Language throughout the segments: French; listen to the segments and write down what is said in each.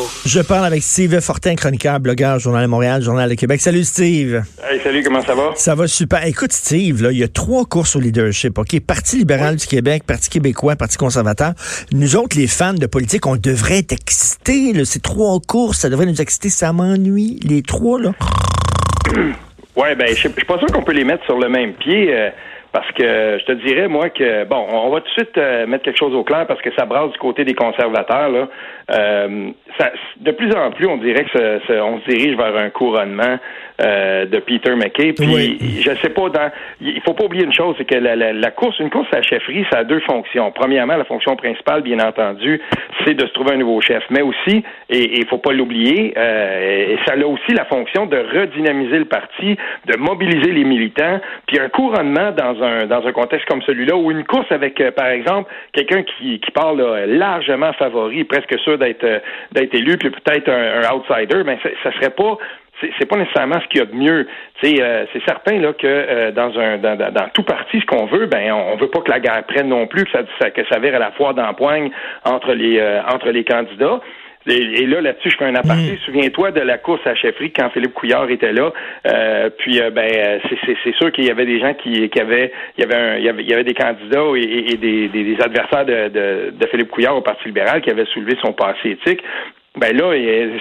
bonjour. Je parle avec Steve Fortin, chroniqueur, blogueur, Journal de Montréal, Journal de Québec. Salut Steve. Hey, salut, comment ça va? Ça va super. Écoute Steve, là, il y a trois courses au leadership, OK? Parti libéral du Québec, Parti québécois, Parti conservateur. Nous autres, les fans de politique, on devrait être excités. Là. Ces trois courses, ça devrait nous exciter. Ça m'ennuie, les trois, là. Ouais, ben, je suis pas sûr qu'on peut les mettre sur le même pied. euh, parce que je te dirais, moi, que, bon, on va tout de suite euh, mettre quelque chose au clair parce que ça brasse du côté des conservateurs. Là. Euh, ça, de plus en plus, on dirait que ça- ça- on se dirige vers un couronnement euh, de Peter McKay. Puis, Oui. je sais pas, dans, il faut pas oublier une chose, c'est que la, la- la course, une course à la chefferie, ça a deux fonctions. Premièrement, la fonction principale, bien entendu, c'est de se trouver un nouveau chef. Mais aussi, et il faut pas l'oublier, euh, et ça a aussi la fonction de redynamiser le parti, de mobiliser les militants. Puis un couronnement dans un dans un contexte comme celui-là, ou une course avec, euh, par exemple, quelqu'un qui, qui parle là, largement favori, presque sûr d'être euh, d'être élu, puis peut-être un, un outsider, ben ça, serait pas c'est pas nécessairement ce qu'il y a de mieux. Euh, c'est certain là que euh, dans un dans, dans- tout parti, ce qu'on veut, ben on, on veut pas que la guerre prenne non plus, que ça, ça- que ça vire à la fois d'empoigne entre les euh, entre les candidats. Et, et là, là-dessus, je fais un aparté. Souviens-toi de la course à la chefferie quand Philippe Couillard était là. Euh, puis, euh, ben, euh, c'est- sûr qu'il y avait des gens qui, qui avaient, il y avait, un- il y avait, il y avait des candidats et, et- et des, des- des adversaires de, de, de Philippe Couillard au Parti libéral qui avaient soulevé son passé éthique. Ben là,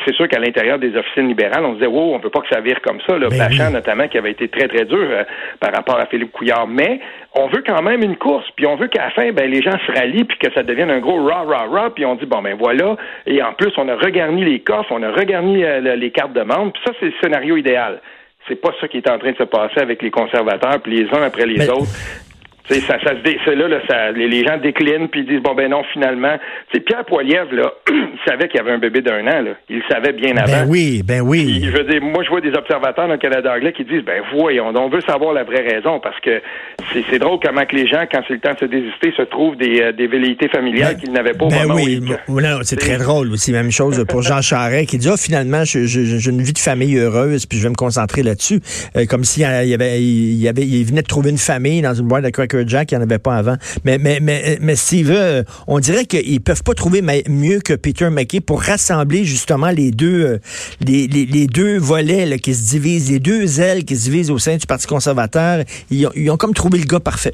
c'est sûr qu'à l'intérieur des officines libérales, on se disait, wow, on veut pas que ça vire comme ça. Là, Ben Bachand, oui. notamment, qui avait été très, très dur euh, par rapport à Philippe Couillard. Mais on veut quand même une course, puis on veut qu'à la fin, ben, les gens se rallient, puis que ça devienne un gros rah, rah, rah, puis on dit, bon, ben voilà. Et en plus, on a regarni les coffres, on a regarni euh, le- les cartes de membres, puis ça, c'est le scénario idéal. C'est pas ça qui est en train de se passer avec les conservateurs, puis les uns après les Mais- autres. Tu sais, ça, ça se dé- c'est là, là ça, les, gens déclinent puis ils disent bon ben non finalement. Sais, Pierre Poilievre là, il savait qu'il y avait un bébé d'un an là. Il le savait bien avant. Ben oui, ben Puis, oui. je veux dire, moi, je vois des observateurs dans le Canada anglais qui disent, ben voyons, on veut savoir la vraie raison parce que c'est c'est drôle comment que les gens, quand c'est le temps de se désister, se trouvent des, euh, des velléités familiales Ben- qu'ils n'avaient pas au ben moment où oui, c'est C'est- très drôle aussi. Même chose pour Jean Charest qui dit ah, finalement, je- je- j'ai une vie de famille heureuse, puis je vais me concentrer là-dessus. Euh, comme s'il y avait, il, y avait, il venait de trouver une famille dans une boîte de Cracker Jack, il n'y en avait pas avant. Mais, mais, mais, mais Steve, euh, on dirait qu'ils peuvent pas trouver mieux que Peter McKay pour rassembler justement les deux, euh, volets qui se divisent, les deux ailes qui se divisent au sein du Parti conservateur. Ils ont, ils ont comme trouvé le gars parfait.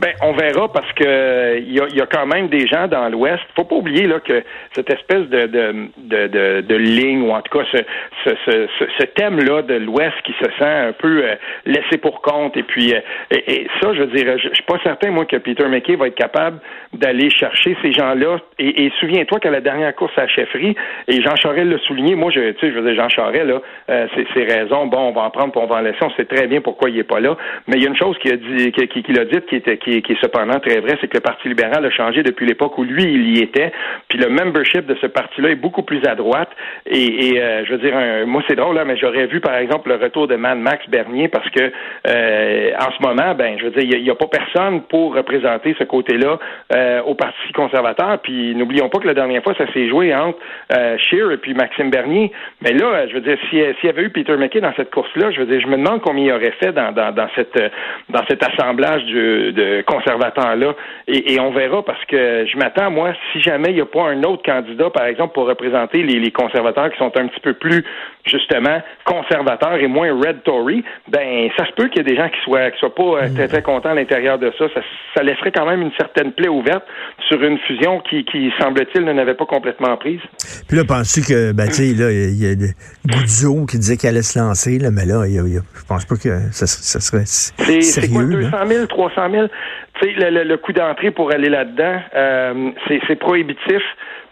Ben, on verra parce que il y y a quand même des gens dans l'Ouest. Faut pas oublier là que cette espèce de de, de, de, de ligne ou en tout cas ce, ce, ce, ce- ce thème-là de l'Ouest qui se sent un peu euh, laissé pour compte. Et puis euh, et, ça, je dire, je, je suis pas certain moi que Peter McKay va être capable d'aller chercher ces gens-là. Et, et souviens-toi qu'à la dernière course à la chefferie, et Jean Charest l'a souligné. Moi, je, tu sais, je veux dire, Jean Charest là, euh, c'est ses raisons. Bon, on va en prendre, puis on va en laisser. On sait très bien pourquoi il est pas là. Mais il y a une chose qu'il a dit, qu'il qui, qu'il a dit, qui était qui est cependant très vrai, c'est que le Parti libéral a changé depuis l'époque où lui, il y était. Puis le membership de ce parti-là est beaucoup plus à droite. Et, euh, je veux dire, un- moi, c'est drôle, là, mais j'aurais vu, par exemple, le retour de Mad Max Bernier parce que euh, en ce moment, ben, je veux dire, il n'y a, pas personne pour représenter ce côté-là euh, au Parti conservateur. Puis n'oublions pas que la dernière fois, ça s'est joué entre euh, Scheer et puis Maxime Bernier. Mais là, je veux dire, si- s'il y avait eu Peter McKay dans cette course-là, je veux dire, je me demande combien il aurait fait dans, dans, dans cette euh, dans cet assemblage du- de conservateurs-là. Et, et on verra parce que je m'attends, moi, si jamais il n'y a pas un autre candidat, par exemple, pour représenter les, les conservateurs qui sont un petit peu plus, justement, conservateurs et moins red Tory, ben ça se peut qu'il y ait des gens qui soient qui soient pas euh, très très contents à l'intérieur de ça. ça. Ça laisserait quand même une certaine plaie ouverte sur une fusion qui, qui semble-t-il, ne n'avait pas complètement prise. Puis là, penses-tu que, ben, tu sais, là, il y a le Goudzo qui disait qu'elle allait se lancer, là, mais là, y a- y a- je pense pas que ça, ça serait C'est quoi, sérieux. 200 là. 000, 300 000? Le, le- le coût d'entrée pour aller là-dedans, euh, c'est prohibitif.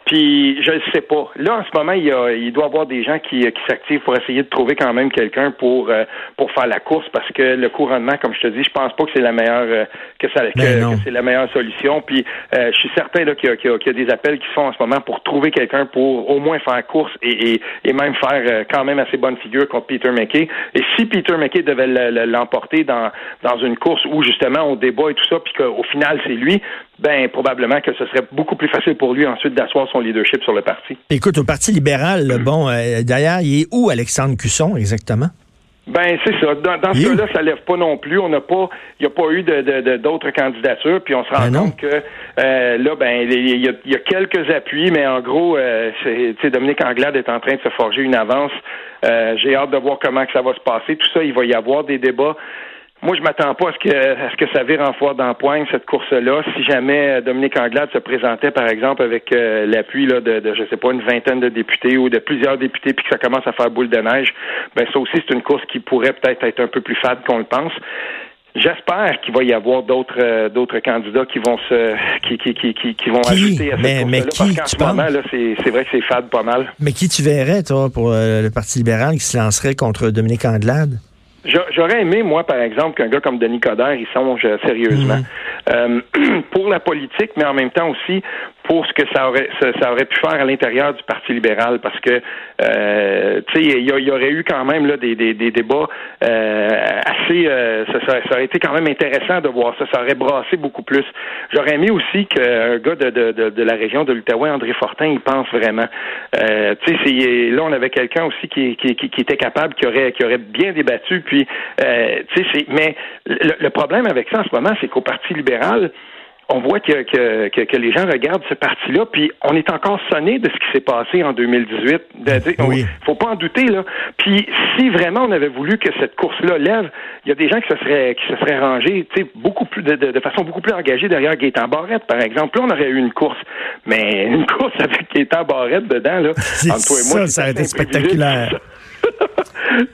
Puis je ne sais pas. Là, en ce moment, il, y a, il doit y avoir des gens qui, qui s'activent pour essayer de trouver quand même quelqu'un pour euh, pour faire la course parce que le couronnement, comme je te dis, je pense pas que c'est la meilleure euh, que ça que, Ben que c'est la meilleure solution. Puis euh, je suis certain là, qu'il y, a- qu'il y a- qu'il y a des appels qui se font en ce moment pour trouver quelqu'un pour au moins faire course et, et, et même faire euh, quand même assez bonne figure contre Peter McKay. Et si Peter McKay devait le- le- l'emporter dans dans une course où justement on débat et tout ça, puis qu'au final c'est lui, ben probablement que ce serait beaucoup plus facile pour lui ensuite d'asseoir son leadership sur le parti. Écoute, au Parti libéral, là, bon, euh, d'ailleurs, il est où Alexandre Cusson exactement? Ben c'est ça. Dans, dans ce cas-là, ça lève pas non plus. On n'a pas, il n'y a pas eu de, d'autres candidatures. Puis on se rend ben compte que euh, là, ben il y, a, quelques appuis, mais en gros, euh, c'est, Dominique Anglade est en train de se forger une avance. Euh, j'ai hâte de voir comment que ça va se passer. Tout ça, il va y avoir des débats. Moi, je m'attends pas à ce que à ce que ça vire en foire d'empoigne cette course-là. Si jamais euh, Dominique Anglade se présentait, par exemple, avec euh, l'appui là de, de, je sais pas, une vingtaine de députés ou de plusieurs députés, puis que ça commence à faire boule de neige, ben ça aussi c'est une course qui pourrait peut-être être un peu plus fade qu'on le pense. J'espère qu'il va y avoir d'autres euh, d'autres candidats qui vont se qui qui qui qui, vont ajouter à cette mais, mais qui, parce qu'en ce moment là c'est vrai que c'est fade pas mal. Mais qui tu verrais toi pour le Parti libéral qui se lancerait contre Dominique Anglade? J'aurais aimé, moi, par exemple, qu'un gars comme Denis Coderre y songe euh, sérieusement. Mhm. Euh, pour la politique, mais en même temps aussi pour ce que ça aurait ça, aurait pu faire à l'intérieur du Parti libéral, parce que euh, tu sais, il y, aurait eu quand même des, débats euh, assez euh, ça, aurait été quand même intéressant de voir ça. Ça aurait brassé beaucoup plus. J'aurais aimé aussi qu'un gars de, de, la région de l'Outaouais, André Fortin, il pense vraiment. Tu sais, là on avait quelqu'un aussi qui, était capable, qui aurait qui aurait bien débattu. Puis, tu sais, mais le problème avec ça en ce moment, c'est qu'au Parti libéral on voit que, que, que, les gens regardent ce parti-là, puis on est encore sonné de ce qui s'est passé en 2018. Il faut pas en douter, là. Puis si vraiment on avait voulu que cette course-là lève, il y a des gens qui se seraient, qui se seraient rangés beaucoup plus de, de, façon beaucoup plus engagée derrière Gaétan Barrette, par exemple. Là, on aurait eu une course. Mais une course avec Gaétan Barrette dedans, là, entre toi et moi, ça, ça a été spectaculaire.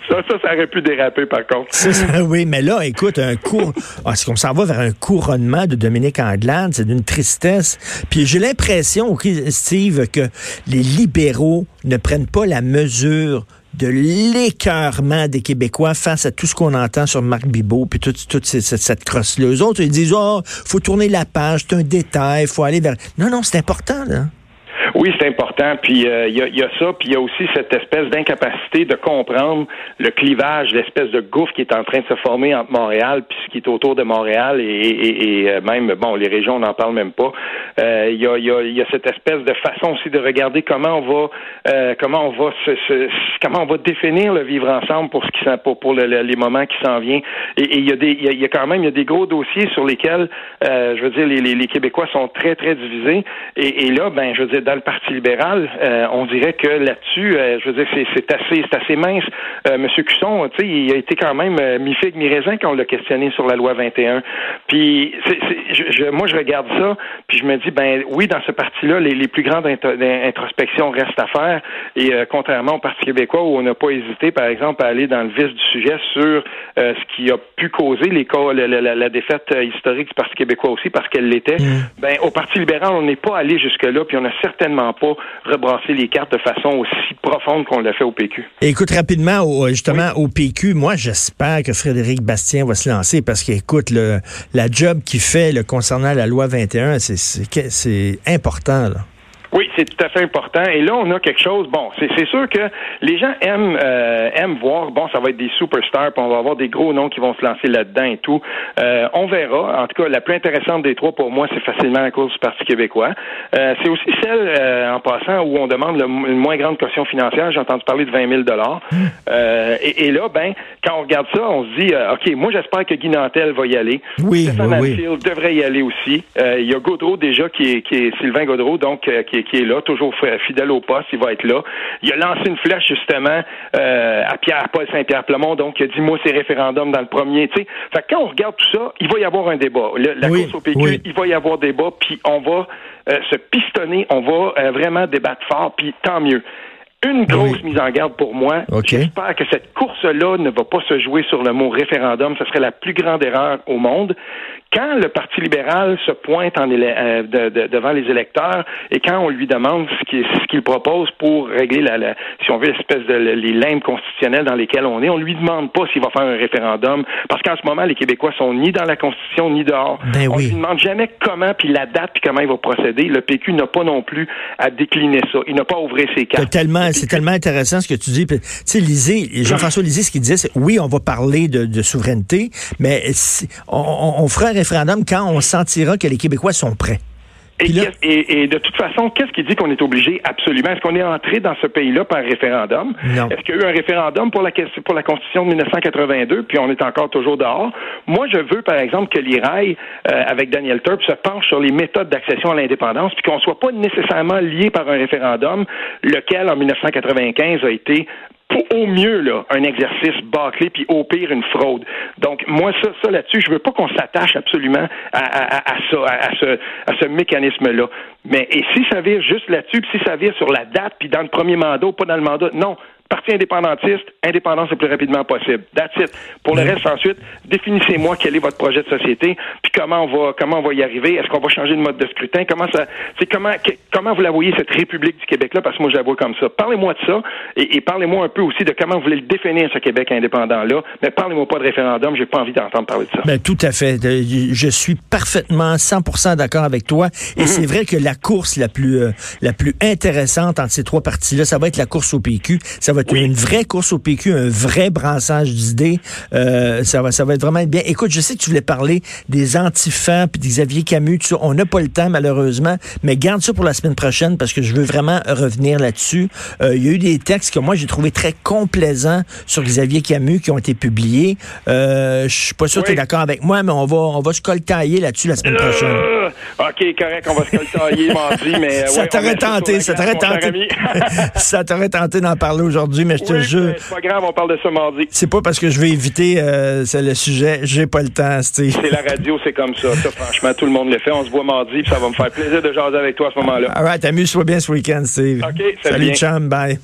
Ça, ça, ça aurait pu déraper, par contre. oui, mais là, écoute, un cours. Est-ce qu'on s'en va vers un couronnement de Dominique Anglade? C'est d'une tristesse. Puis j'ai l'impression, Steve, que les libéraux ne prennent pas la mesure de l'écœurement des Québécois face à tout ce qu'on entend sur Marc Bibot puis toute, toute cette, cette crosse-là. Eux autres, ils disent, oh, faut tourner la page, c'est un détail, faut aller vers... Non, non, c'est important, là. Oui, c'est important. Puis euh, il y, a, ça, puis il y a aussi cette espèce d'incapacité de comprendre le clivage, l'espèce de gouffre qui est en train de se former entre Montréal puis ce qui est autour de Montréal et, et, euh, même bon, les régions, on n'en parle même pas. Euh, il y, a, y, a, cette espèce de façon aussi de regarder comment on va comment on va se, comment on va définir le vivre ensemble pour ce qui pour, les moments qui s'en viennent. Et il y a des il y, a quand même il y a des gros dossiers sur lesquels je veux dire les, les, Québécois sont très très divisés. Et, et là, ben je veux dire dans Parti libéral, euh, on dirait que là-dessus, euh, je veux dire, c'est assez, c'est assez mince. Euh, Monsieur Cusson, tu sais, il a été quand même mi-figue, mi-raisin quand on l'a questionné sur la loi 21. Puis, je, moi, je regarde ça, puis je me dis, ben oui, dans ce parti-là, les, les, plus grandes introspections restent à faire. Et contrairement au Parti québécois, où on n'a pas hésité, par exemple, à aller dans le vif du sujet sur ce qui a pu causer les cas, la, la, défaite historique du Parti québécois aussi, parce qu'elle l'était. Mmh. Ben au Parti libéral, on n'est pas allé jusque-là, puis on a certainement pas rebrasser les cartes de façon aussi profonde qu'on l'a fait au PQ. écoute, rapidement, justement, au PQ, moi, j'espère que Frédéric Bastien va se lancer parce qu'écoute, la job qu'il fait concernant la loi 21, c'est important. Là. Oui, c'est tout à fait important. Et là, on a quelque chose. Bon, c'est sûr que les gens aiment euh, aiment voir. Bon, ça va être des superstars, puis on va avoir des gros noms qui vont se lancer là-dedans et tout. Euh, on verra. En tout cas, la plus intéressante des trois pour moi, c'est facilement la course du Parti québécois. Euh, c'est aussi celle, en passant, où on demande le, une moins grande caution financière. J'ai entendu parler de 20 000 dollars. Et, et, là, ben, quand on regarde ça, on se dit, ok, moi j'espère que Guy Nantel va y aller. Oui, oui, devrait y aller aussi. Il y a Gaudreau déjà qui est, qui est Sylvain Gaudreau, donc qui est qui est là, toujours fidèle au poste, il va être là. Il a lancé une flèche justement euh, à Pierre Paul Saint-Pierre Plemont, donc il a dit moi c'est référendum dans le premier. Tu sais, fait quand on regarde tout ça, il va y avoir un débat. la course au PQ, il va y avoir débat, puis on va euh, se pistonner, on va euh, vraiment débattre fort, puis tant mieux une grosse mise en garde pour moi. J'espère que cette course-là ne va pas se jouer sur le mot référendum. Ce serait la plus grande erreur au monde quand le Parti libéral se pointe en euh, devant les électeurs et quand on lui demande ce qu'il propose pour régler la, si on veut l'espèce de les limbes constitutionnelles dans lesquelles on est, on lui demande pas s'il va faire un référendum parce qu'en ce moment les Québécois sont ni dans la Constitution ni dehors. Ben on lui demande jamais comment puis la date puis comment il va procéder. Le PQ n'a pas non plus à décliner ça. Il n'a pas à ouvrir ses cartes. C'est tellement, intéressant ce que tu dis. Tu sais, Lisée, Jean-François Lisée, ce qu'il disait, c'est oui, on va parler de, souveraineté, mais on, on, on fera un référendum quand on sentira que les Québécois sont prêts. Et, de toute façon, qu'est-ce qui dit qu'on est obligé absolument? Est-ce qu'on est entré dans ce pays-là par référendum? Est-ce qu'il y a eu un référendum pour la, pour la Constitution de 1982, puis on est encore toujours dehors? Moi, je veux, par exemple, que l'IRAI, euh, avec Daniel Turp, se penche sur les méthodes d'accession à l'indépendance, puis qu'on soit pas nécessairement lié par un référendum, lequel, en 1995, a été au mieux là, un exercice bâclé, puis au pire une fraude. Donc moi ça, ça là-dessus, je veux pas qu'on s'attache absolument à, à, ça, à, ce, à ce mécanisme-là. Mais et si ça vire juste là-dessus, puis si ça vire sur la date, puis dans le premier mandat ou pas dans le mandat, non. Parti indépendantiste, indépendance le plus rapidement possible. That's it. Pour le reste, ensuite, définissez-moi quel est votre projet de société, puis comment on va, comment on va y arriver. Est-ce qu'on va changer de mode de scrutin? Comment ça, c'est comment, comment vous la voyez, cette République du Québec-là? Parce que moi, je la vois comme ça. Parlez-moi de ça, et, parlez-moi un peu aussi de comment vous voulez le définir, ce Québec indépendant-là. Mais parlez-moi pas de référendum. J'ai pas envie d'entendre parler de ça. Ben, tout à fait. Je suis parfaitement 100% d'accord avec toi. Et mhm. c'est vrai que la course la plus, euh, la plus intéressante entre ces trois parties-là, ça va être la course au PQ. Ça va une vraie course au PQ, un vrai brassage d'idées. Euh, ça, va, ça va être vraiment bien. Écoute, je sais que tu voulais parler des antifans puis des Xavier Camus. On n'a pas le temps, malheureusement, mais garde ça pour la semaine prochaine parce que je veux vraiment revenir là-dessus. Euh, il y a eu des textes que moi, j'ai trouvé très complaisants sur Xavier Camus qui ont été publiés. Euh, je suis pas sûr que tu es d'accord avec moi, mais on va, on va se coltailler là-dessus la semaine prochaine. Euh, OK, correct, on va se coltailler mardi, mais... ça t'aurait tenté, ça t'aurait tenté. ça t'aurait tenté d'en parler aujourd'hui mais je te jure. C'est pas grave, on parle de ça mardi. C'est pas parce que je veux éviter euh, le sujet, j'ai pas le temps, Steve. C'est la radio, c'est comme ça. Ça, franchement, tout le monde le fait. On se voit mardi, puis ça va me faire plaisir de jaser avec toi à ce moment-là. All right, amuse-toi bien ce week-end, Steve. OK, salut. Salut, chum, bye.